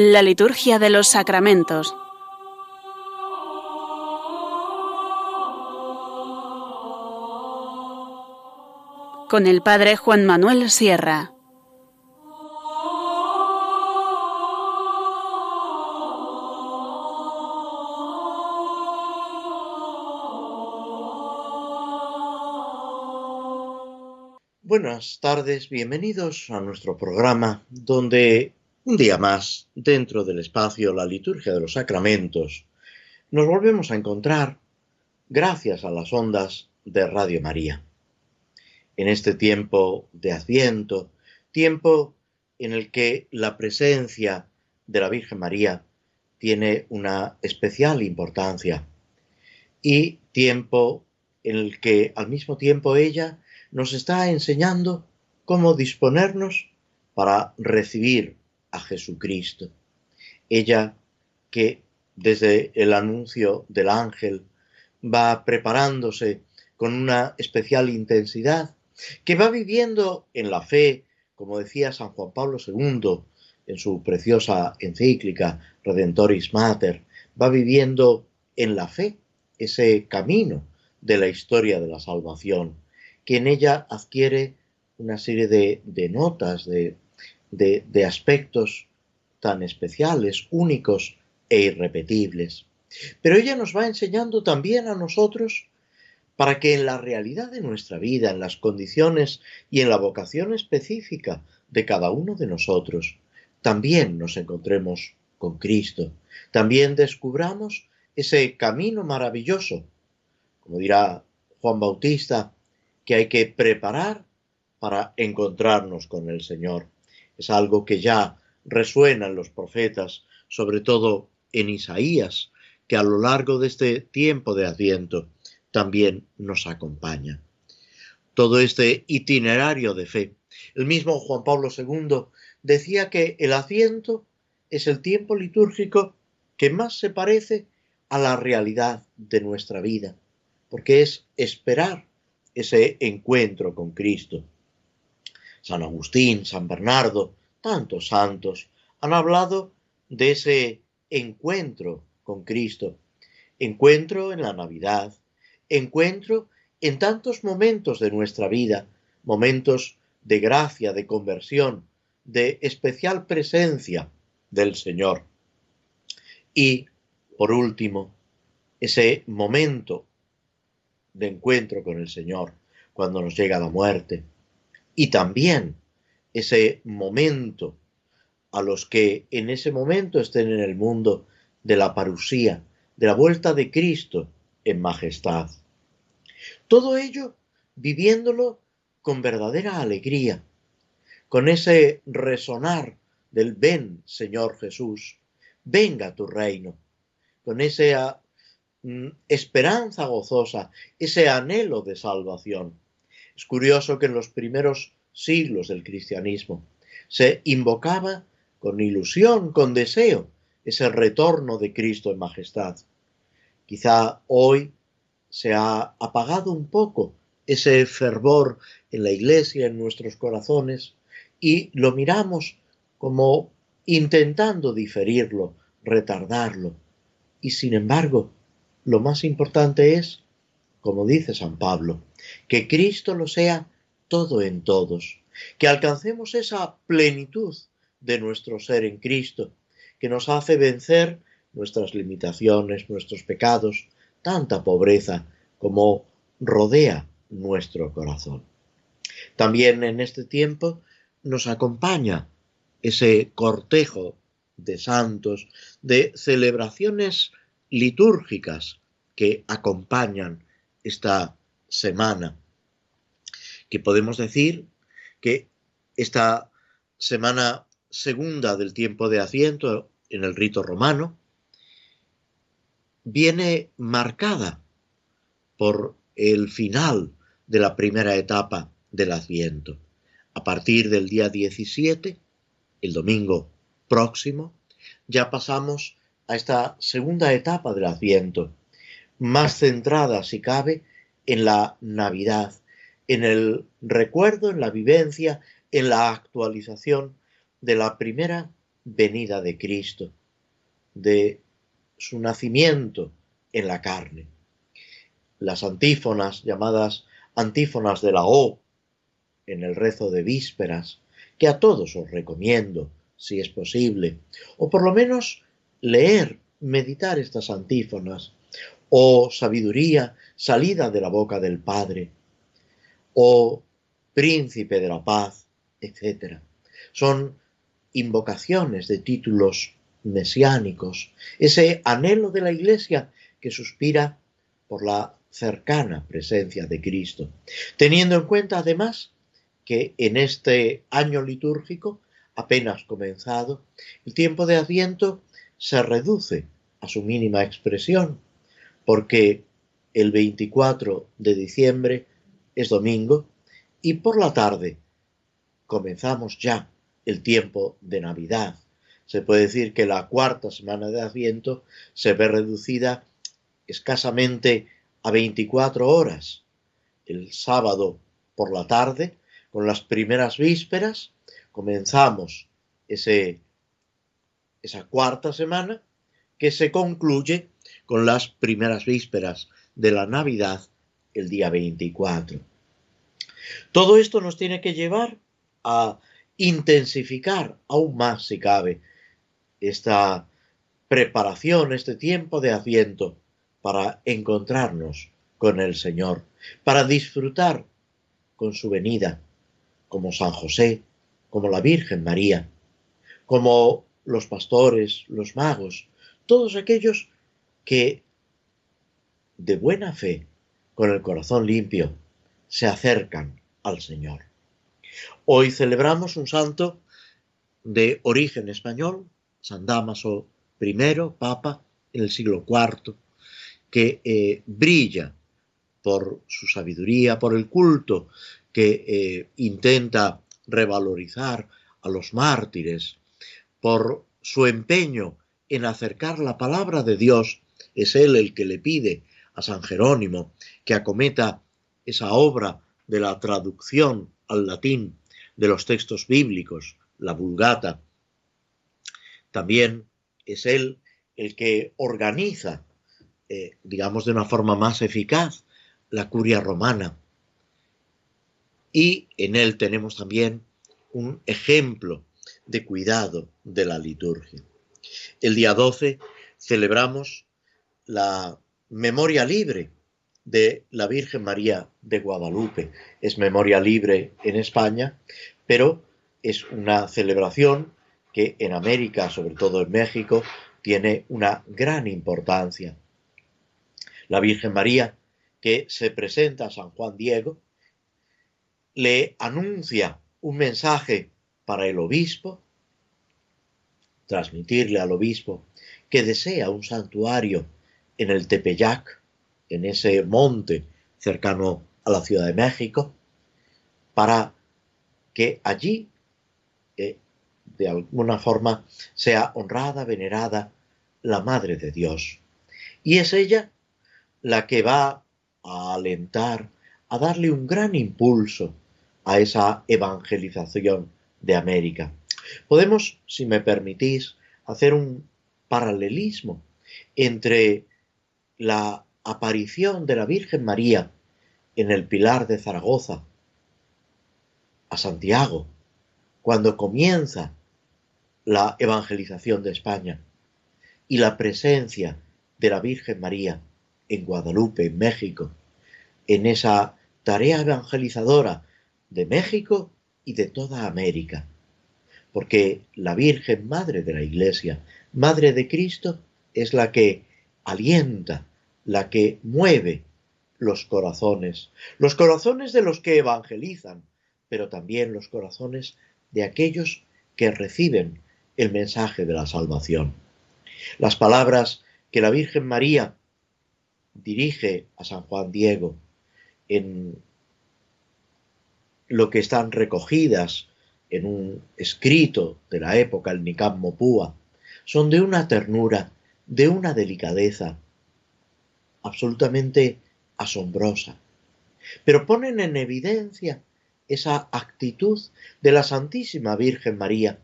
La liturgia de los sacramentos. Con el Padre Juan Manuel Sierra. Buenas tardes, bienvenidos a nuestro programa donde un día más, dentro del espacio La liturgia de los sacramentos, nos volvemos a encontrar gracias a las ondas de Radio María. En este tiempo de Adviento, tiempo en el que la presencia de la Virgen María tiene una especial importancia y tiempo en el que al mismo tiempo ella nos está enseñando cómo disponernos para recibir a Jesucristo. Ella que desde el anuncio del ángel va preparándose con una especial intensidad, que va viviendo en la fe, como decía San Juan Pablo II en su preciosa encíclica Redentoris Mater, va viviendo en la fe ese camino de la historia de la salvación, que en ella adquiere una serie de, notas, de, de, aspectos tan especiales, únicos e irrepetibles. Pero ella nos va enseñando también a nosotros para que en la realidad de nuestra vida, en las condiciones y en la vocación específica de cada uno de nosotros, también nos encontremos con Cristo, también descubramos ese camino maravilloso, como dirá Juan Bautista, que hay que preparar para encontrarnos con el Señor es algo que ya resuena en los profetas, sobre todo en Isaías, que a lo largo de este tiempo de Adviento también nos acompaña. Todo este itinerario de fe. El mismo Juan Pablo II decía que el Adviento es el tiempo litúrgico que más se parece a la realidad de nuestra vida, porque es esperar ese encuentro con Cristo. San Agustín, San Bernardo, tantos santos han hablado de ese encuentro con Cristo, encuentro en la Navidad, encuentro en tantos momentos de nuestra vida, momentos de gracia, de conversión, de especial presencia del Señor. Y, por último, ese momento de encuentro con el Señor, cuando nos llega la muerte, y también ese momento a los que en ese momento estén en el mundo de la parusía, de la vuelta de Cristo en majestad. Todo ello viviéndolo con verdadera alegría, con ese resonar del ven, Señor Jesús, venga tu reino, con esa mm, esperanza gozosa, ese anhelo de salvación. Es curioso que en los primeros siglos del cristianismo se invocaba con ilusión, con deseo, ese retorno de Cristo en majestad. Quizá hoy se ha apagado un poco ese fervor en la iglesia, en nuestros corazones, y lo miramos como intentando diferirlo, retardarlo. Y sin embargo, lo más importante es como dice San Pablo, que Cristo lo sea todo en todos, que alcancemos esa plenitud de nuestro ser en Cristo, que nos hace vencer nuestras limitaciones, nuestros pecados, tanta pobreza como rodea nuestro corazón. También en este tiempo nos acompaña ese cortejo de santos, de celebraciones litúrgicas que acompañan esta semana, que podemos decir que esta semana segunda del tiempo de asiento en el rito romano viene marcada por el final de la primera etapa del Adviento. A partir del día 17, el domingo próximo, ya pasamos a esta segunda etapa del Adviento, más centrada, si cabe, en la Navidad, en el recuerdo, en la vivencia, en la actualización de la primera venida de Cristo, de su nacimiento en la carne. Las antífonas, llamadas antífonas de la O, en el rezo de vísperas, que a todos os recomiendo, si es posible, o por lo menos leer, meditar estas antífonas, o sabiduría salida de la boca del Padre, o príncipe de la paz, etc. Son invocaciones de títulos mesiánicos, ese anhelo de la Iglesia que suspira por la cercana presencia de Cristo, teniendo en cuenta además que en este año litúrgico apenas comenzado, el tiempo de Adviento se reduce a su mínima expresión, porque el 24 de diciembre es domingo y por la tarde comenzamos ya el tiempo de Navidad. Se puede decir que la cuarta semana de Adviento se ve reducida escasamente a 24 horas. El sábado por la tarde, con las primeras vísperas, comenzamos esa cuarta semana que se concluye con las primeras vísperas de la Navidad el día 24. Todo esto nos tiene que llevar a intensificar aún más, si cabe, esta preparación, este tiempo de Adviento para encontrarnos con el Señor, para disfrutar con su venida, como San José, como la Virgen María, como los pastores, los magos, todos aquellos que de buena fe, con el corazón limpio, se acercan al Señor. Hoy celebramos un santo de origen español, San Damaso I, Papa, en el siglo IV, que eh, brilla por su sabiduría, por el culto que eh, intenta revalorizar a los mártires, por su empeño en acercar la palabra de Dios, es él el que le pide a San Jerónimo que acometa esa obra de la traducción al latín de los textos bíblicos, la Vulgata. También es él el que organiza eh, digamos, de una forma más eficaz la curia romana. Y en él tenemos también un ejemplo de cuidado de la liturgia. El día 12 celebramos la memoria libre de la Virgen María de Guadalupe. Es memoria libre en España, pero es una celebración que en América, sobre todo en México, tiene una gran importancia la Virgen María, que se presenta a San Juan Diego, le anuncia un mensaje para el obispo, transmitirle al obispo que desea un santuario en el Tepeyac, en ese monte cercano a la Ciudad de México, para que allí, eh, de alguna forma, sea honrada, venerada la Madre de Dios. Y es ella la que va a alentar, a darle un gran impulso a esa evangelización de América. Podemos, si me permitís, hacer un paralelismo entre la aparición de la Virgen María en el Pilar de Zaragoza a Santiago, cuando comienza la evangelización de España, y la presencia de la Virgen María en Guadalupe, en México, en esa tarea evangelizadora de México y de toda América. Porque la Virgen Madre de la Iglesia, Madre de Cristo, es la que alienta, la que mueve los corazones, los corazones de los que evangelizan, pero también los corazones de aquellos que reciben el mensaje de la salvación. Las palabras que la Virgen María dirige a San Juan Diego en lo que están recogidas en un escrito de la época, el Nicam Mopúa, son de una ternura, de una delicadeza absolutamente asombrosa, pero ponen en evidencia esa actitud de la Santísima Virgen María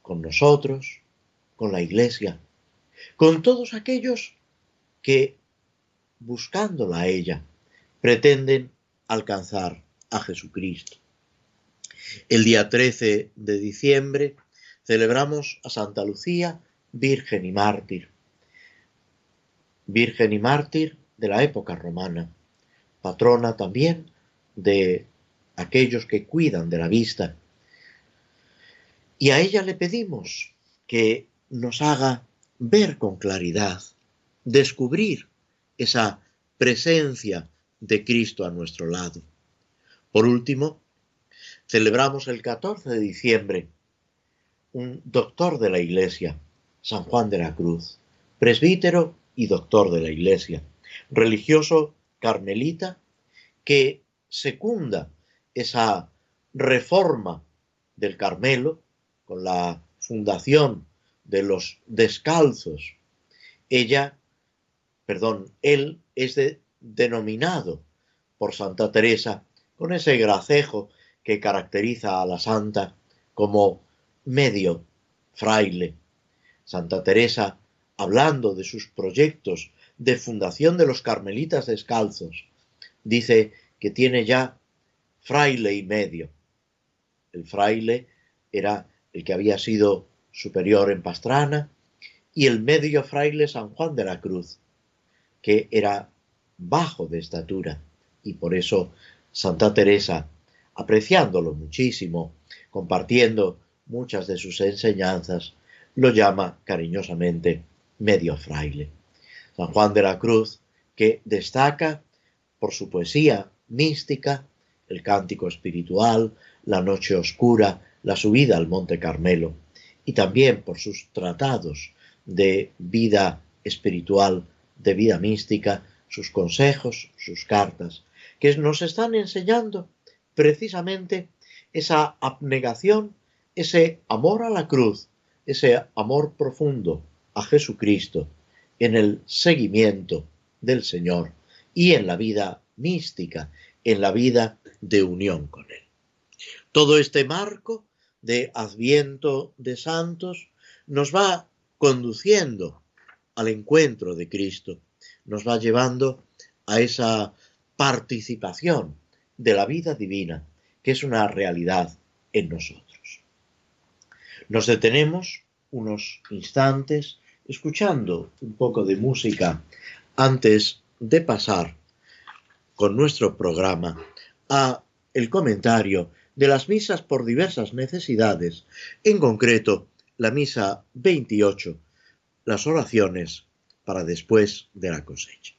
con nosotros, con la Iglesia, con todos aquellos que, buscándola a ella, pretenden alcanzar a Jesucristo. El día 13 de diciembre celebramos a Santa Lucía, Virgen y Mártir. Virgen y Mártir de la época romana, patrona también de aquellos que cuidan de la vista. Y a ella le pedimos que nos haga ver con claridad, descubrir esa presencia de Cristo a nuestro lado. Por último, celebramos el 14 de diciembre un doctor de la Iglesia, San Juan de la Cruz, presbítero y doctor de la Iglesia, religioso carmelita que secunda esa reforma del Carmelo con la fundación de los descalzos. Ella, perdón, él es denominado por Santa Teresa con ese gracejo que caracteriza a la santa como medio fraile. Santa Teresa, hablando de sus proyectos de fundación de los carmelitas descalzos, dice que tiene ya fraile y medio. El fraile era el que había sido superior en Pastrana y el medio fraile San Juan de la Cruz, que era bajo de estatura y por eso Santa Teresa apreciándolo muchísimo, compartiendo muchas de sus enseñanzas, lo llama cariñosamente medio fraile. San Juan de la Cruz, que destaca por su poesía mística, el cántico espiritual, la noche oscura, la subida al Monte Carmelo, y también por sus tratados de vida espiritual, de vida mística, sus consejos, sus cartas, que nos están enseñando precisamente esa abnegación, ese amor a la cruz, ese amor profundo a Jesucristo en el seguimiento del Señor y en la vida mística, en la vida de unión con Él. Todo este marco de adviento de santos nos va conduciendo al encuentro de Cristo, nos va llevando a esa participación de la vida divina, que es una realidad en nosotros. Nos detenemos unos instantes escuchando un poco de música antes de pasar con nuestro programa a el comentario de las misas por diversas necesidades, en concreto la misa 28, las oraciones para después de la cosecha.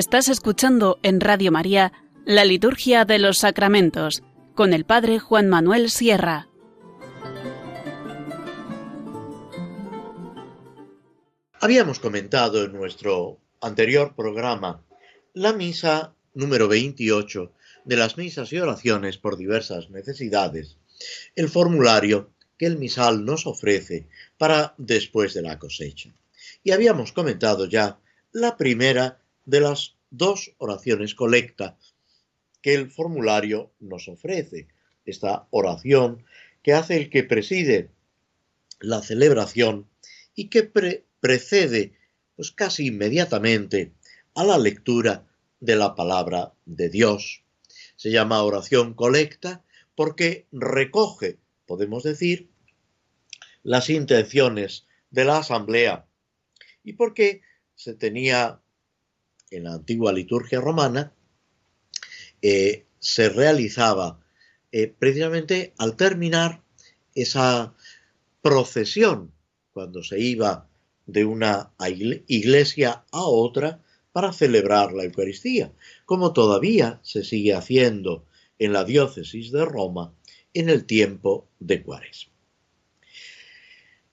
Estás escuchando en Radio María la Liturgia de los Sacramentos con el Padre Juan Manuel Sierra. Habíamos comentado en nuestro anterior programa la misa número 28 de las misas y oraciones por diversas necesidades, el formulario que el misal nos ofrece para después de la cosecha. Y habíamos comentado ya la primera de las dos oraciones colecta que el formulario nos ofrece. Esta oración que hace el que preside la celebración y que precede pues casi inmediatamente a la lectura de la palabra de Dios. Se llama oración colecta porque recoge, podemos decir, las intenciones de la asamblea y porque se tenía en la antigua liturgia romana, eh, se realizaba eh, precisamente al terminar esa procesión, cuando se iba de una iglesia a otra para celebrar la Eucaristía, como todavía se sigue haciendo en la diócesis de Roma en el tiempo de Cuaresma.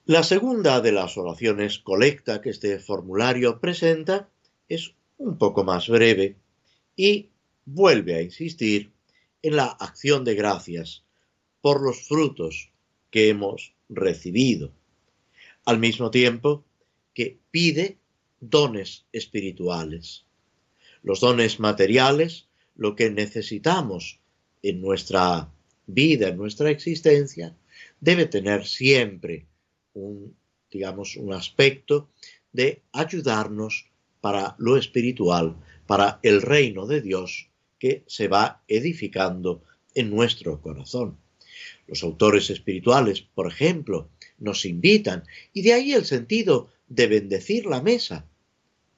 La segunda de las oraciones colecta que este formulario presenta es un poco más breve y vuelve a insistir en la acción de gracias por los frutos que hemos recibido, al mismo tiempo que pide dones espirituales. Los dones materiales, lo que necesitamos en nuestra vida, en nuestra existencia, debe tener siempre un, digamos, un aspecto de ayudarnos para lo espiritual, para el reino de Dios que se va edificando en nuestro corazón. Los autores espirituales, por ejemplo, nos invitan, y de ahí el sentido de bendecir la mesa,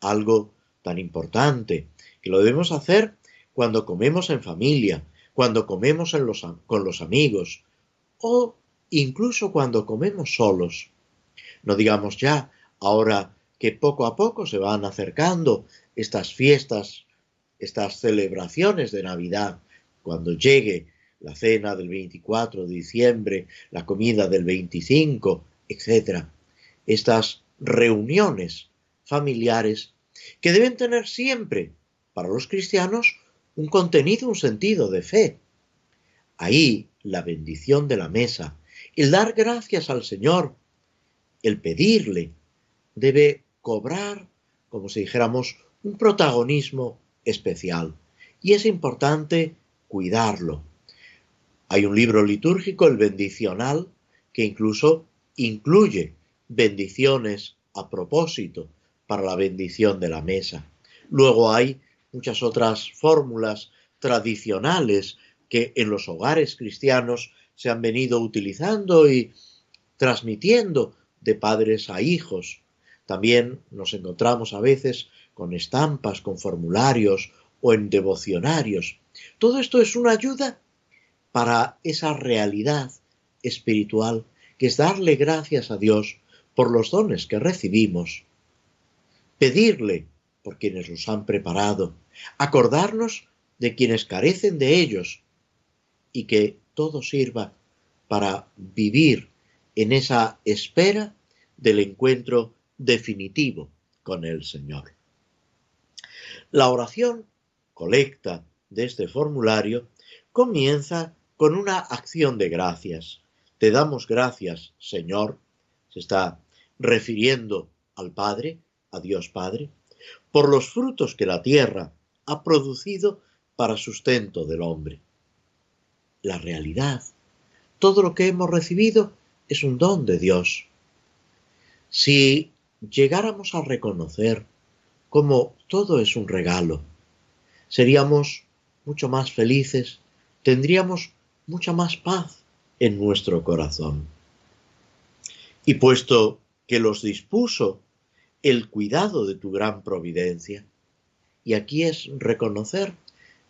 algo tan importante, que lo debemos hacer cuando comemos en familia, cuando comemos con los amigos, o incluso cuando comemos solos. No digamos ya, ahora que poco a poco se van acercando estas fiestas, estas celebraciones de Navidad, cuando llegue la cena del 24 de diciembre, la comida del 25, etc. Estas reuniones familiares que deben tener siempre, para los cristianos, un contenido, un sentido de fe. Ahí la bendición de la mesa, el dar gracias al Señor, el pedirle, debe cobrar, como si dijéramos, un protagonismo especial. Y es importante cuidarlo. Hay un libro litúrgico, el bendicional, que incluso incluye bendiciones a propósito para la bendición de la mesa. Luego hay muchas otras fórmulas tradicionales que en los hogares cristianos se han venido utilizando y transmitiendo de padres a hijos. También nos encontramos a veces con estampas, con formularios o en devocionarios. Todo esto es una ayuda para esa realidad espiritual que es darle gracias a Dios por los dones que recibimos, pedirle por quienes los han preparado, acordarnos de quienes carecen de ellos y que todo sirva para vivir en esa espera del encuentro definitivo con el Señor. La oración colecta de este formulario comienza con una acción de gracias. Te damos gracias, Señor, se está refiriendo al Padre, a Dios Padre, por los frutos que la tierra ha producido para sustento del hombre. La realidad, todo lo que hemos recibido es un don de Dios. Si llegáramos a reconocer cómo todo es un regalo, seríamos mucho más felices, tendríamos mucha más paz en nuestro corazón. Y puesto que los dispuso el cuidado de tu gran providencia, y aquí es reconocer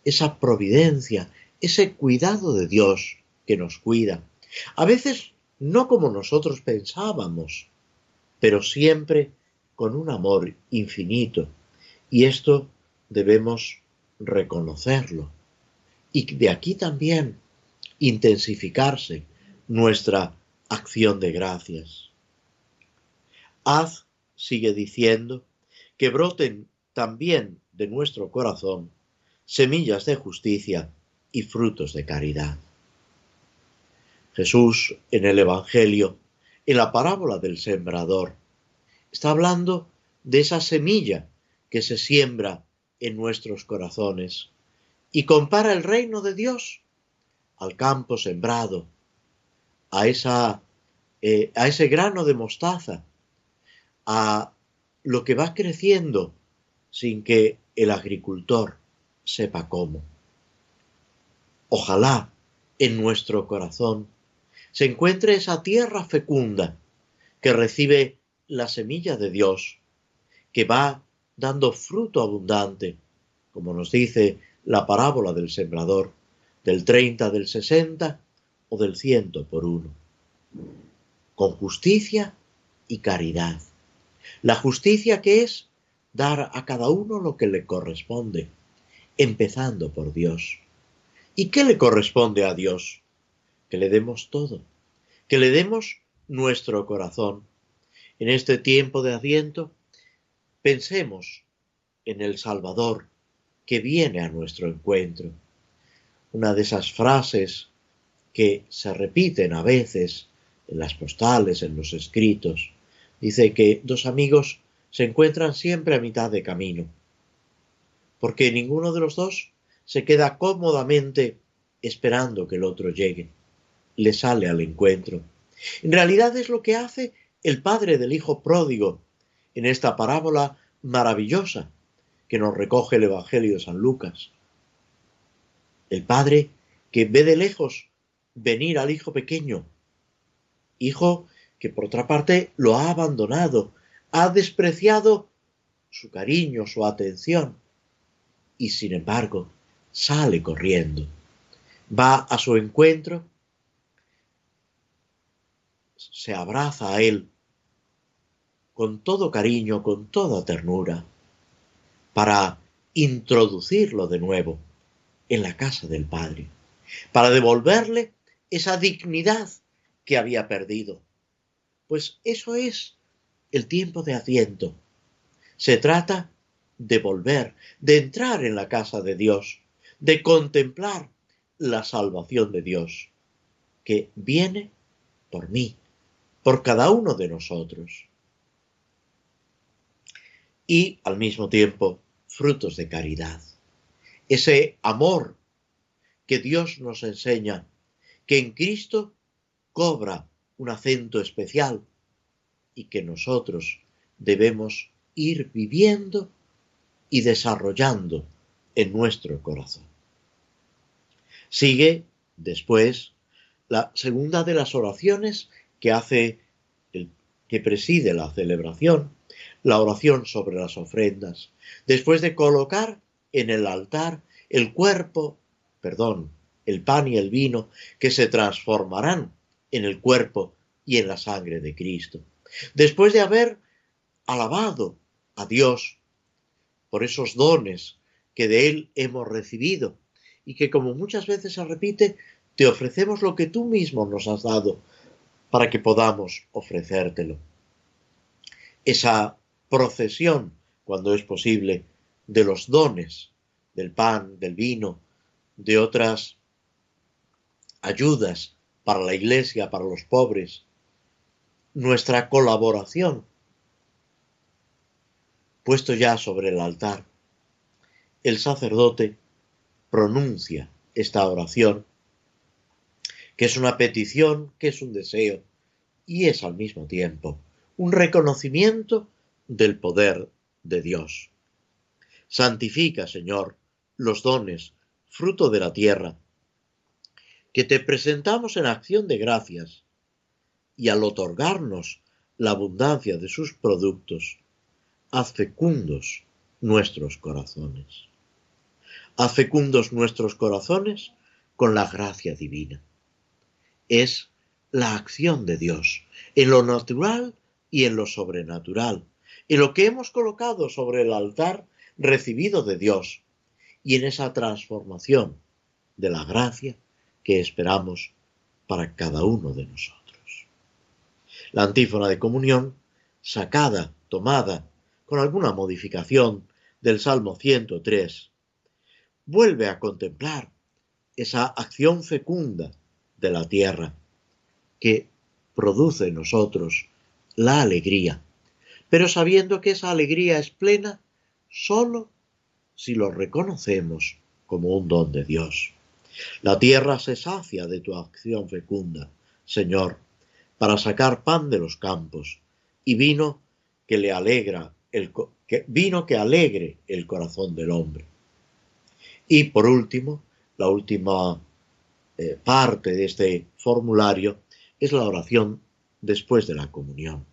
esa providencia, ese cuidado de Dios que nos cuida. A veces no como nosotros pensábamos, pero siempre con un amor infinito. Y esto debemos reconocerlo. Y de aquí también intensificarse nuestra acción de gracias. Haz, sigue diciendo, que broten también de nuestro corazón semillas de justicia y frutos de caridad. Jesús en el Evangelio, en la parábola del sembrador, está hablando de esa semilla que se siembra en nuestros corazones y compara el reino de Dios al campo sembrado, a, esa, eh, a ese grano de mostaza, a lo que va creciendo sin que el agricultor sepa cómo. Ojalá en nuestro corazón se encuentre esa tierra fecunda que recibe la semilla de Dios, que va dando fruto abundante, como nos dice la parábola del sembrador, del 30, del 60 o del ciento por uno, con justicia y caridad. La justicia que es dar a cada uno lo que le corresponde, empezando por Dios. ¿Y qué le corresponde a Dios? Que le demos todo, que le demos nuestro corazón. En este tiempo de Adviento, pensemos en el Salvador que viene a nuestro encuentro. Una de esas frases que se repiten a veces en las postales, en los escritos, dice que dos amigos se encuentran siempre a mitad de camino, porque ninguno de los dos se queda cómodamente esperando que el otro llegue, le sale al encuentro. En realidad es lo que hace el padre del hijo pródigo en esta parábola maravillosa que nos recoge el Evangelio de San Lucas. El padre que ve de lejos venir al hijo pequeño, hijo que por otra parte lo ha abandonado, ha despreciado su cariño, su atención, y sin embargo sale corriendo, va a su encuentro, se abraza a él con todo cariño, con toda ternura, para introducirlo de nuevo en la casa del Padre, para devolverle esa dignidad que había perdido. Pues eso es el tiempo de Adviento. Se trata de volver, de entrar en la casa de Dios, de contemplar la salvación de Dios, que viene por mí, por cada uno de nosotros. Y al mismo tiempo, frutos de caridad. Ese amor que Dios nos enseña, que en Cristo cobra un acento especial y que nosotros debemos ir viviendo y desarrollando en nuestro corazón. Sigue después la segunda de las oraciones que hace que preside la celebración, la oración sobre las ofrendas, después de colocar en el altar el cuerpo, perdón, el pan y el vino que se transformarán en el cuerpo y en la sangre de Cristo. Después de haber alabado a Dios por esos dones que de Él hemos recibido y que como muchas veces se repite, te ofrecemos lo que tú mismo nos has dado para que podamos ofrecértelo. Esa procesión, cuando es posible, de los dones, del pan, del vino, de otras ayudas para la iglesia, para los pobres, nuestra colaboración puesto ya sobre el altar. El sacerdote pronuncia esta oración, que es una petición, que es un deseo y es al mismo tiempo un reconocimiento del poder de Dios. Santifica, Señor, los dones, fruto de la tierra, que te presentamos en acción de gracias y al otorgarnos la abundancia de sus productos, haz fecundos nuestros corazones. Haz fecundos nuestros corazones con la gracia divina. Es la acción de Dios en lo natural y en lo sobrenatural, en lo que hemos colocado sobre el altar recibido de Dios y en esa transformación de la gracia que esperamos para cada uno de nosotros. La antífona de comunión, sacada, tomada, con alguna modificación del Salmo 103, vuelve a contemplar esa acción fecunda de la tierra que produce en nosotros la alegría, pero sabiendo que esa alegría es plena sólo si lo reconocemos como un don de Dios. La tierra se sacia de tu acción fecunda, Señor, para sacar pan de los campos y vino que le alegra el que, vino que alegre el corazón del hombre. Y por último, la última eh, parte de este formulario es la oración después de la comunión.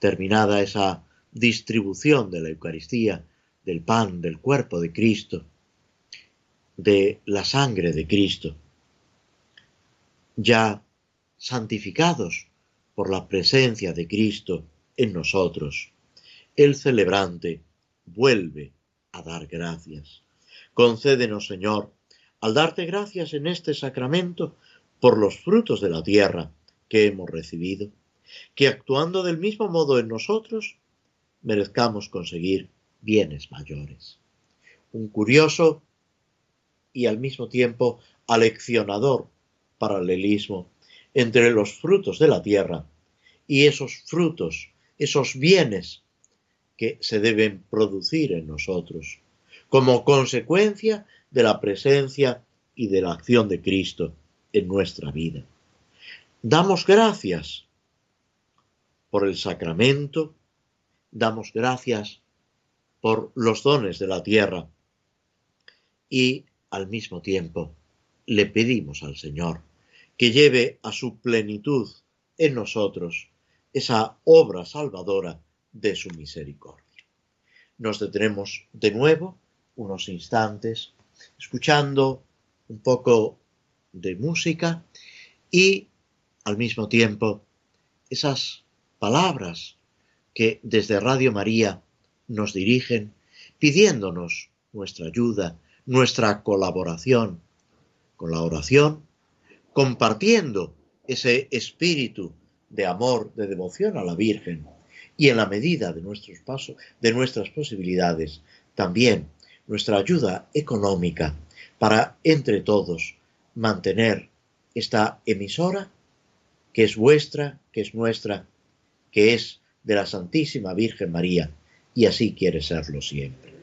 terminada esa distribución de la Eucaristía, del pan, del cuerpo de Cristo, de la sangre de Cristo, ya santificados por la presencia de Cristo en nosotros, el celebrante vuelve a dar gracias. Concédenos, Señor, al darte gracias en este sacramento por los frutos de la tierra que hemos recibido, que actuando del mismo modo en nosotros, merezcamos conseguir bienes mayores. Un curioso y al mismo tiempo aleccionador paralelismo entre los frutos de la tierra y esos frutos, esos bienes que se deben producir en nosotros como consecuencia de la presencia y de la acción de Cristo en nuestra vida. Damos gracias por el sacramento, damos gracias por los dones de la tierra y al mismo tiempo le pedimos al Señor que lleve a su plenitud en nosotros esa obra salvadora de su misericordia. Nos detenemos de nuevo unos instantes escuchando un poco de música y al mismo tiempo esas palabras que desde Radio María nos dirigen pidiéndonos nuestra ayuda, nuestra colaboración con la oración, compartiendo ese espíritu de amor, de devoción a la Virgen y en la medida de nuestros pasos, de nuestras posibilidades, también nuestra ayuda económica para entre todos mantener esta emisora que es vuestra, que es nuestra, que es de la Santísima Virgen María y así quiere serlo siempre.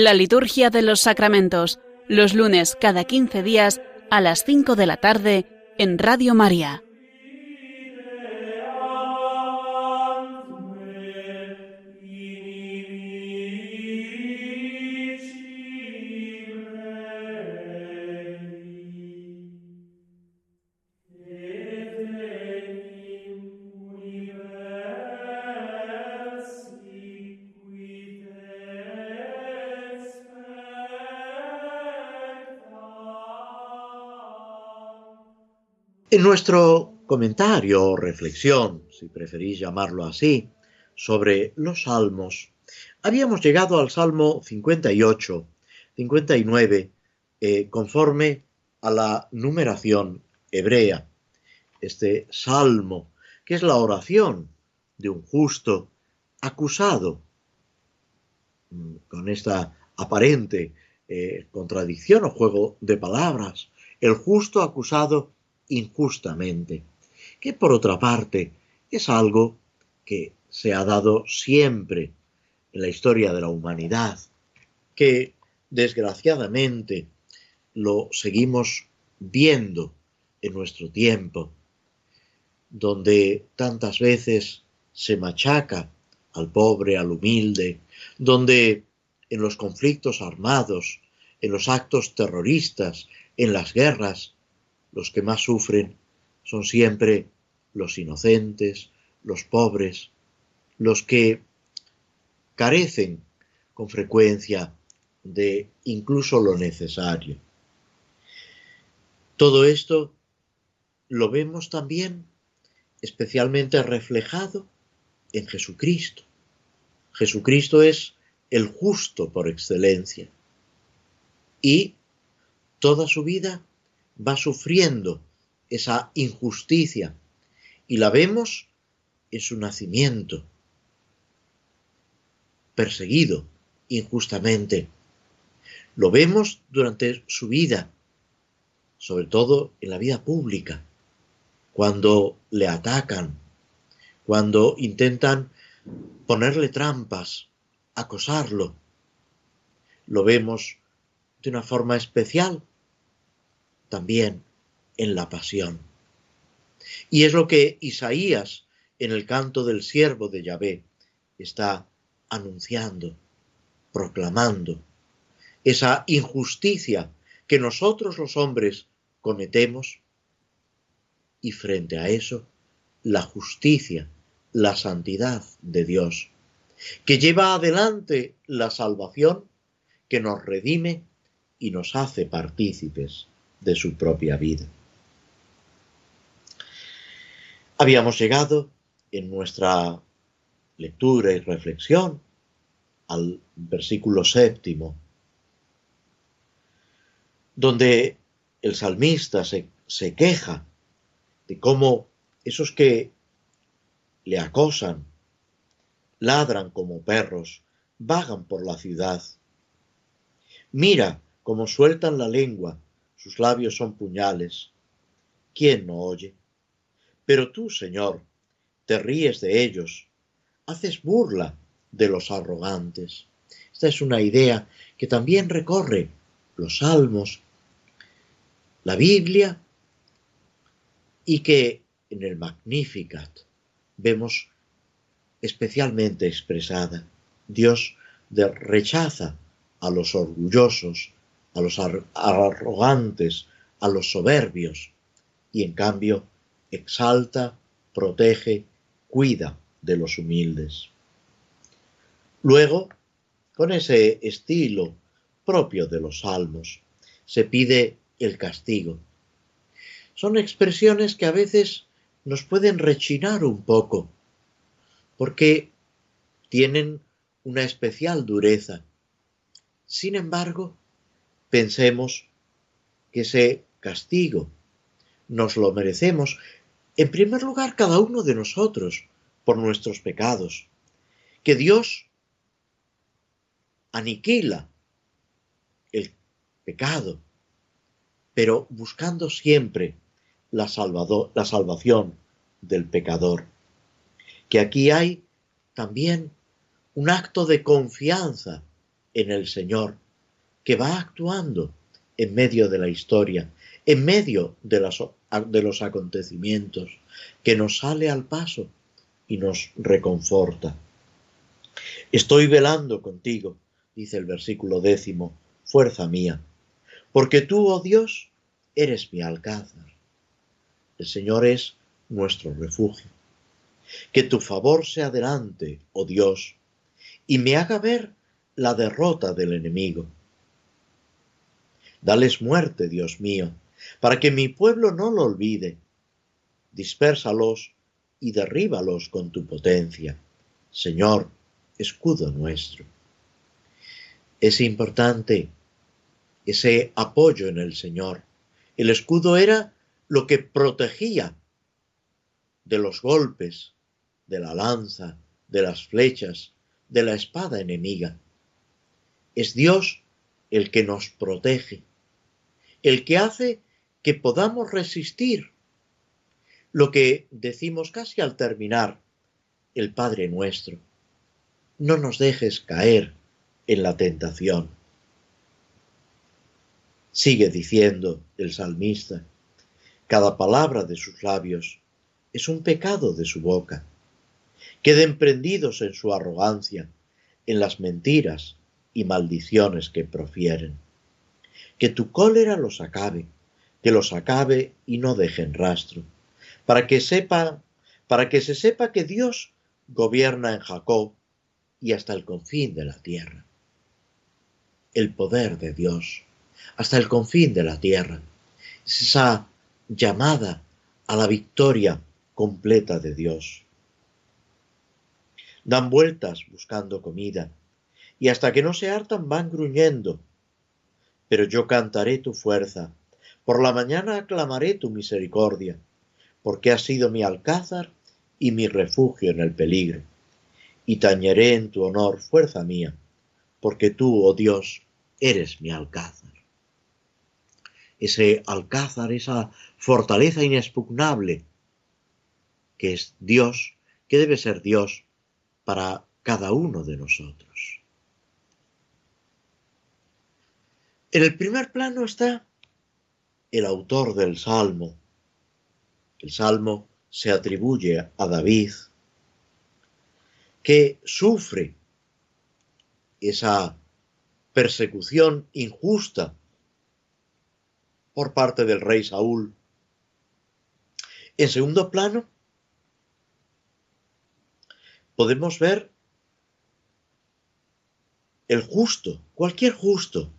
La liturgia de los sacramentos, los lunes cada 15 días a las 5 de la tarde en Radio María. En nuestro comentario o reflexión, si preferís llamarlo así, sobre los salmos, habíamos llegado al Salmo 58, 59, eh, conforme a la numeración hebrea. Este salmo, que es la oración de un justo acusado, mm, con esta aparente eh, contradicción o juego de palabras, el justo acusado injustamente, que por otra parte es algo que se ha dado siempre en la historia de la humanidad, que desgraciadamente lo seguimos viendo en nuestro tiempo, donde tantas veces se machaca al pobre, al humilde, donde en los conflictos armados, en los actos terroristas, en las guerras, los que más sufren son siempre los inocentes, los pobres, los que carecen con frecuencia de incluso lo necesario. Todo esto lo vemos también especialmente reflejado en Jesucristo. Jesucristo es el justo por excelencia y toda su vida va sufriendo esa injusticia y la vemos en su nacimiento, perseguido injustamente. Lo vemos durante su vida, sobre todo en la vida pública, cuando le atacan, cuando intentan ponerle trampas, acosarlo. Lo vemos de una forma especial también en la pasión. Y es lo que Isaías, en el canto del siervo de Yahvé, está anunciando, proclamando esa injusticia que nosotros los hombres cometemos y frente a eso la justicia, la santidad de Dios, que lleva adelante la salvación, que nos redime y nos hace partícipes de su propia vida. Habíamos llegado en nuestra lectura y reflexión al versículo séptimo, donde el salmista se, se queja de cómo esos que le acosan, ladran como perros, vagan por la ciudad. Mira cómo sueltan la lengua, sus labios son puñales. ¿Quién no oye? Pero tú, Señor, te ríes de ellos, haces burla de los arrogantes. Esta es una idea que también recorre los salmos, la Biblia y que en el Magnificat vemos especialmente expresada. Dios rechaza a los orgullosos, a los arrogantes, a los soberbios, y en cambio exalta, protege, cuida de los humildes. Luego, con ese estilo propio de los salmos, se pide el castigo, son expresiones que a veces nos pueden rechinar un poco, porque tienen una especial dureza. Sin embargo, pensemos que ese castigo nos lo merecemos, en primer lugar, cada uno de nosotros, por nuestros pecados, que Dios aniquila el pecado, pero buscando siempre la, la salvación del pecador. Que aquí hay también un acto de confianza en el Señor, que va actuando en medio de la historia, en medio de, los acontecimientos, que nos sale al paso y nos reconforta. Estoy velando contigo, dice el versículo décimo, fuerza mía, porque tú, oh Dios, eres mi alcázar. El Señor es nuestro refugio. Que tu favor sea delante, oh Dios, y me haga ver la derrota del enemigo. Dales muerte, Dios mío, para que mi pueblo no lo olvide, dispérsalos y derríbalos con tu potencia. Señor, escudo nuestro. Es importante ese apoyo en el Señor. El escudo era lo que protegía de los golpes, de la lanza, de las flechas, de la espada enemiga. Es Dios el que nos protege, el que hace que podamos resistir lo que decimos casi al terminar el Padre nuestro. No nos dejes caer en la tentación. Sigue diciendo el salmista, cada palabra de sus labios es un pecado de su boca. Queden prendidos en su arrogancia, en las mentiras y maldiciones que profieren. Que tu cólera los acabe, que los acabe y no dejen rastro, para que sepa, para que se sepa que Dios gobierna en Jacob y hasta el confín de la tierra. El poder de Dios hasta el confín de la tierra. Es esa llamada a la victoria completa de Dios. Dan vueltas buscando comida y hasta que no se hartan van gruñendo. Pero yo cantaré tu fuerza, por la mañana aclamaré tu misericordia, porque has sido mi alcázar y mi refugio en el peligro. Y tañeré en tu honor, fuerza mía, porque tú, oh Dios, eres mi alcázar. Ese alcázar, esa fortaleza inexpugnable, que es Dios, que debe ser Dios para cada uno de nosotros. En el primer plano está el autor del Salmo. El Salmo se atribuye a David, que sufre esa persecución injusta por parte del rey Saúl. En segundo plano, podemos ver el justo, cualquier justo,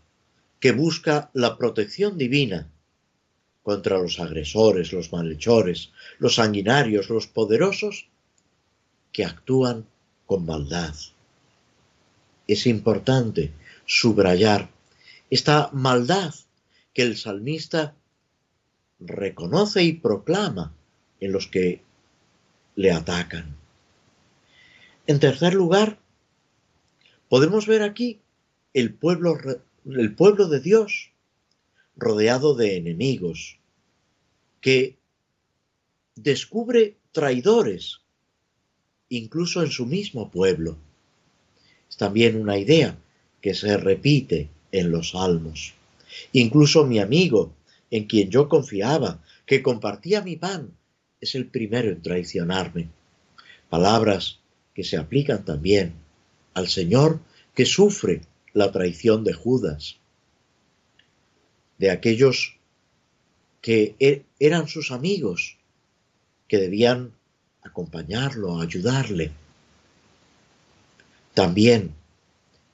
que busca la protección divina contra los agresores, los malhechores, los sanguinarios, los poderosos, que actúan con maldad. Es importante subrayar esta maldad que el salmista reconoce y proclama en los que le atacan. En tercer lugar, podemos ver aquí el pueblo, el pueblo de Dios rodeado de enemigos, que descubre traidores, incluso en su mismo pueblo. Es también una idea que se repite en los salmos. Incluso mi amigo, en quien yo confiaba, que compartía mi pan, es el primero en traicionarme. Palabras que se aplican también al Señor que sufre la traición de Judas, de aquellos que e-, eran sus amigos, que debían acompañarlo, ayudarle. También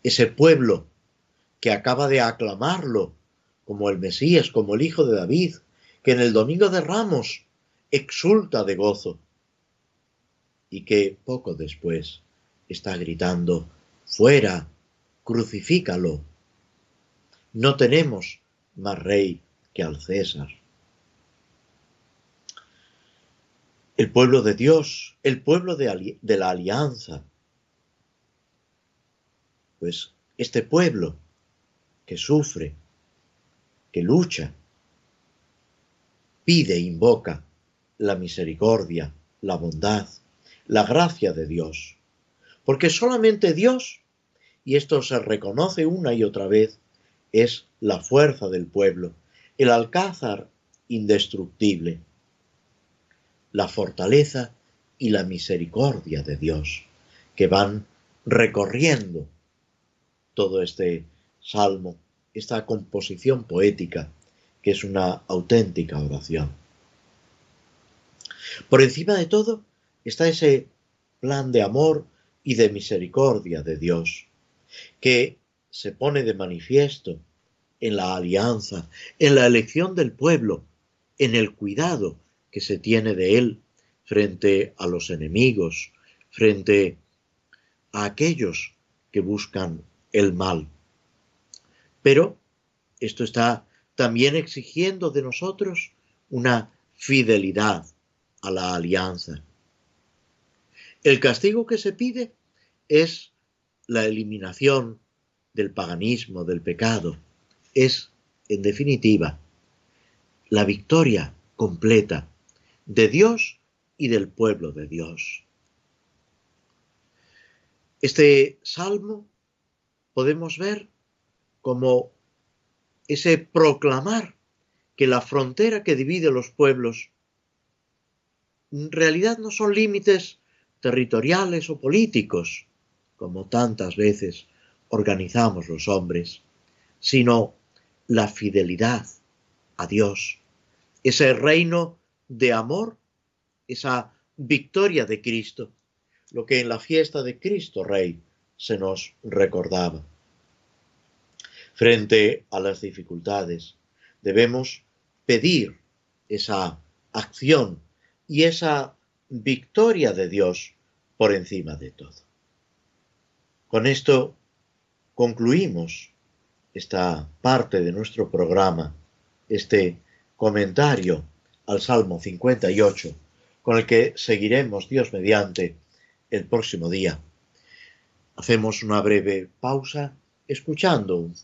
ese pueblo que acaba de aclamarlo como el Mesías, como el Hijo de David, que en el Domingo de Ramos exulta de gozo y que poco después está gritando, fuera, crucifícalo. No tenemos más rey que al César. El pueblo de Dios, el pueblo de, de la alianza. Pues este pueblo que sufre, que lucha, pide, invoca la misericordia, la bondad, la gracia de Dios. Porque solamente Dios, y esto se reconoce una y otra vez, es la fuerza del pueblo, el alcázar indestructible, la fortaleza y la misericordia de Dios, que van recorriendo todo este salmo esta composición poética, que es una auténtica oración. Por encima de todo está ese plan de amor y de misericordia de Dios, que se pone de manifiesto en la alianza, en la elección del pueblo, en el cuidado que se tiene de él frente a los enemigos, frente a aquellos que buscan el mal. Pero esto está también exigiendo de nosotros una fidelidad a la alianza. El castigo que se pide es la eliminación del paganismo, del pecado. Es, en definitiva, la victoria completa de Dios y del pueblo de Dios. Este salmo podemos ver como ese proclamar que la frontera que divide los pueblos en realidad no son límites territoriales o políticos, como tantas veces organizamos los hombres, sino la fidelidad a Dios, ese reino de amor, esa victoria de Cristo, lo que en la fiesta de Cristo Rey se nos recordaba. Frente a las dificultades, debemos pedir esa acción y esa victoria de Dios por encima de todo. Con esto concluimos esta parte de nuestro programa, este comentario al Salmo 58, con el que seguiremos Dios mediante el próximo día. Hacemos una breve pausa escuchando un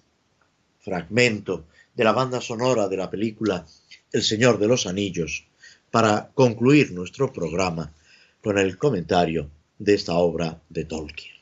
fragmento de la banda sonora de la película El Señor de los Anillos para concluir nuestro programa con el comentario de esta obra de Tolkien.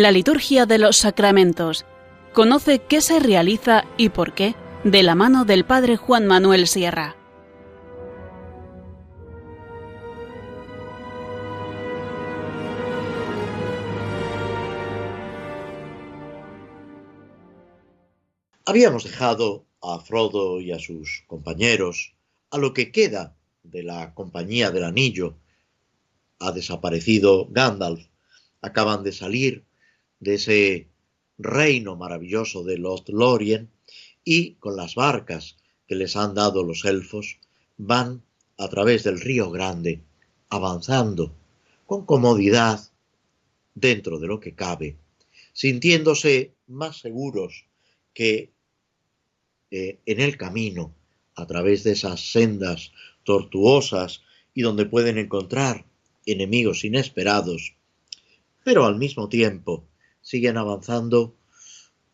La liturgia de los sacramentos. Conoce qué se realiza y por qué de la mano del Padre Juan Manuel Sierra. Habíamos dejado a Frodo y a sus compañeros a lo que queda de la compañía del anillo. Ha desaparecido Gandalf. Acaban de salir de ese reino maravilloso de los Lorien y con las barcas que les han dado los elfos van a través del río Grande avanzando con comodidad dentro de lo que cabe, sintiéndose más seguros que eh, en el camino a través de esas sendas tortuosas y donde pueden encontrar enemigos inesperados, pero al mismo tiempo siguen avanzando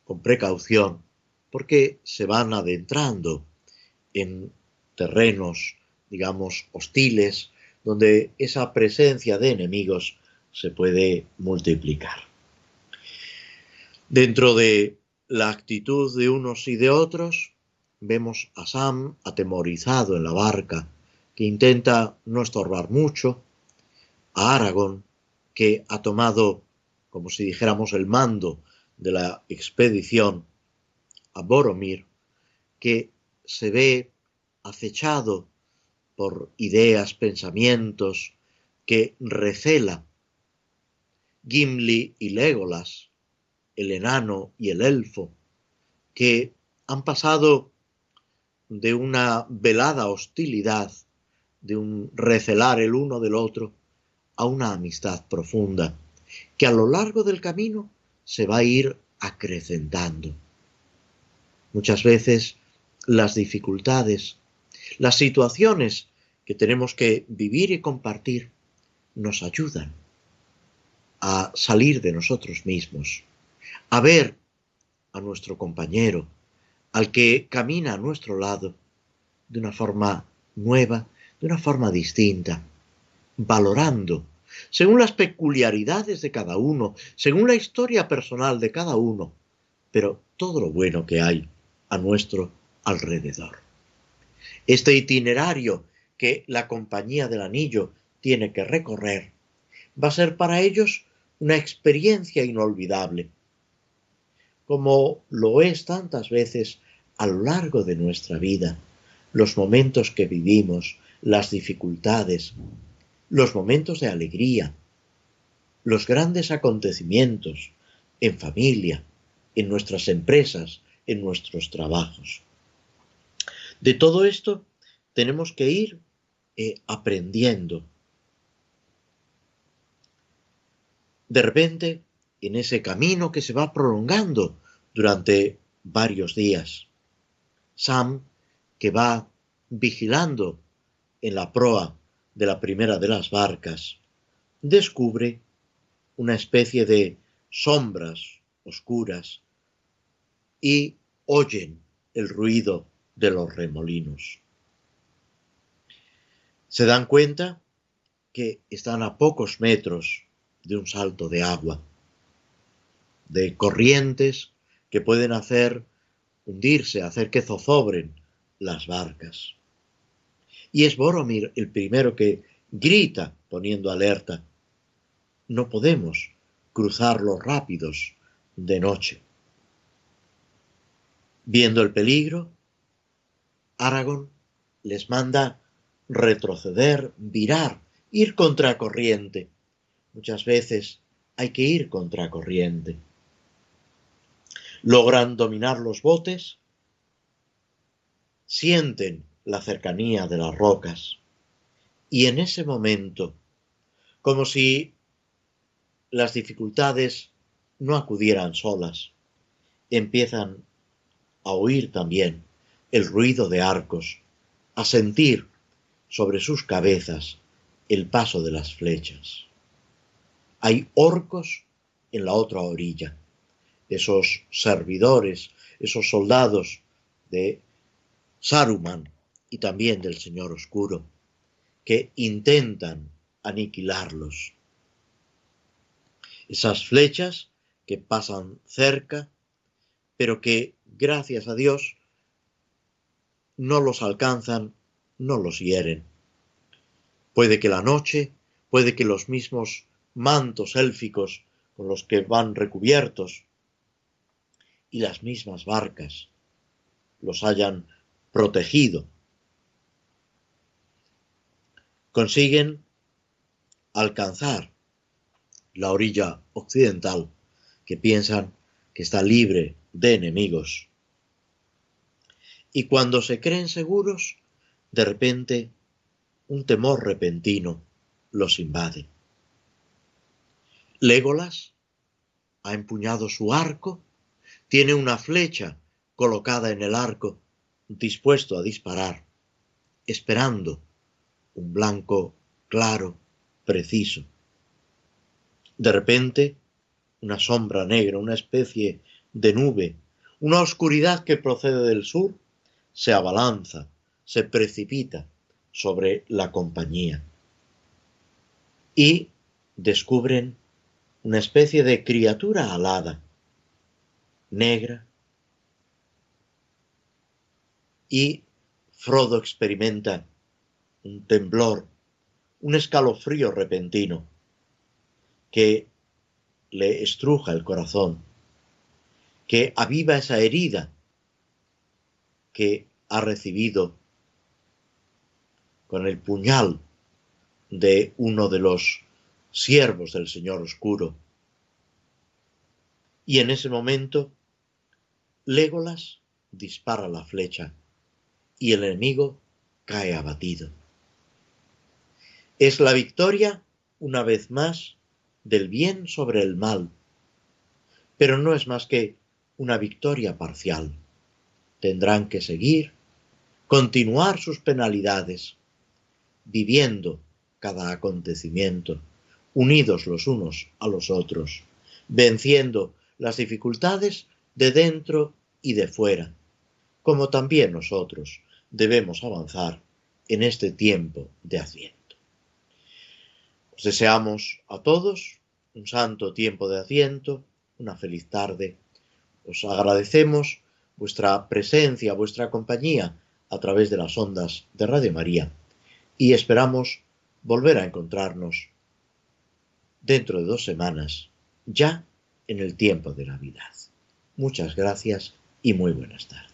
con precaución porque se van adentrando en terrenos, digamos, hostiles, donde esa presencia de enemigos se puede multiplicar. Dentro de la actitud de unos y de otros, vemos a Sam atemorizado en la barca, que intenta no estorbar mucho, a Aragón, que ha tomado como si dijéramos el mando de la expedición a Boromir, que se ve acechado por ideas, pensamientos, que recela Gimli y Legolas, el enano y el elfo, que han pasado de una velada hostilidad, de un recelar el uno del otro, a una amistad profunda, que a lo largo del camino se va a ir acrecentando. Muchas veces las dificultades, las situaciones que tenemos que vivir y compartir nos ayudan a salir de nosotros mismos, a ver a nuestro compañero, al que camina a nuestro lado, de una forma nueva, de una forma distinta, valorando, según las peculiaridades de cada uno, según la historia personal de cada uno, pero todo lo bueno que hay a nuestro alrededor. Este itinerario que la compañía del anillo tiene que recorrer va a ser para ellos una experiencia inolvidable, como lo es tantas veces a lo largo de nuestra vida, los momentos que vivimos, las dificultades, los momentos de alegría, los grandes acontecimientos en familia, en nuestras empresas, en nuestros trabajos. De todo esto tenemos que ir eh, aprendiendo. De repente, en ese camino que se va prolongando durante varios días, Sam, que va vigilando en la proa de la primera de las barcas, descubre una especie de sombras oscuras y oyen el ruido de los remolinos. Se dan cuenta que están a pocos metros de un salto de agua, de corrientes que pueden hacer hundirse, hacer que zozobren las barcas. Y es Boromir el primero que grita poniendo alerta. No podemos cruzar los rápidos de noche. Viendo el peligro, Aragón les manda retroceder, virar, ir contracorriente. Muchas veces hay que ir contracorriente. Logran dominar los botes, sienten la cercanía de las rocas y en ese momento, como si las dificultades no acudieran solas, empiezan a oír también el ruido de arcos, a sentir sobre sus cabezas el paso de las flechas. Hay orcos en la otra orilla, esos servidores, esos soldados de Saruman y también del Señor Oscuro, que intentan aniquilarlos. Esas flechas que pasan cerca, pero que, gracias a Dios, no los alcanzan no los hieren. Puede que la noche, puede que los mismos mantos élficos con los que van recubiertos y las mismas barcas los hayan protegido. Consiguen alcanzar la orilla occidental que piensan que está libre de enemigos. Y cuando se creen seguros, de repente, un temor repentino los invade. Légolas ha empuñado su arco, tiene una flecha colocada en el arco, dispuesto a disparar, esperando un blanco claro, preciso. De repente, una sombra negra, una especie de nube, una oscuridad que procede del sur, se abalanza se precipita sobre la compañía y descubren una especie de criatura alada, negra, y Frodo experimenta un temblor, un escalofrío repentino que le estruja el corazón, que aviva esa herida que ha recibido con el puñal de uno de los siervos del Señor Oscuro Y en ese momento, Légolas dispara la flecha y el enemigo cae abatido. Es la victoria, una vez más, del bien sobre el mal, pero no es más que una victoria parcial. Tendrán que seguir, continuar sus penalidades, viviendo cada acontecimiento, unidos los unos a los otros, venciendo las dificultades de dentro y de fuera, como también nosotros debemos avanzar en este tiempo de Adviento. Os deseamos a todos un santo tiempo de Adviento, una feliz tarde. Os agradecemos vuestra presencia, vuestra compañía a través de las ondas de Radio María y esperamos volver a encontrarnos dentro de dos semanas, ya en el tiempo de Navidad. Muchas gracias y muy buenas tardes.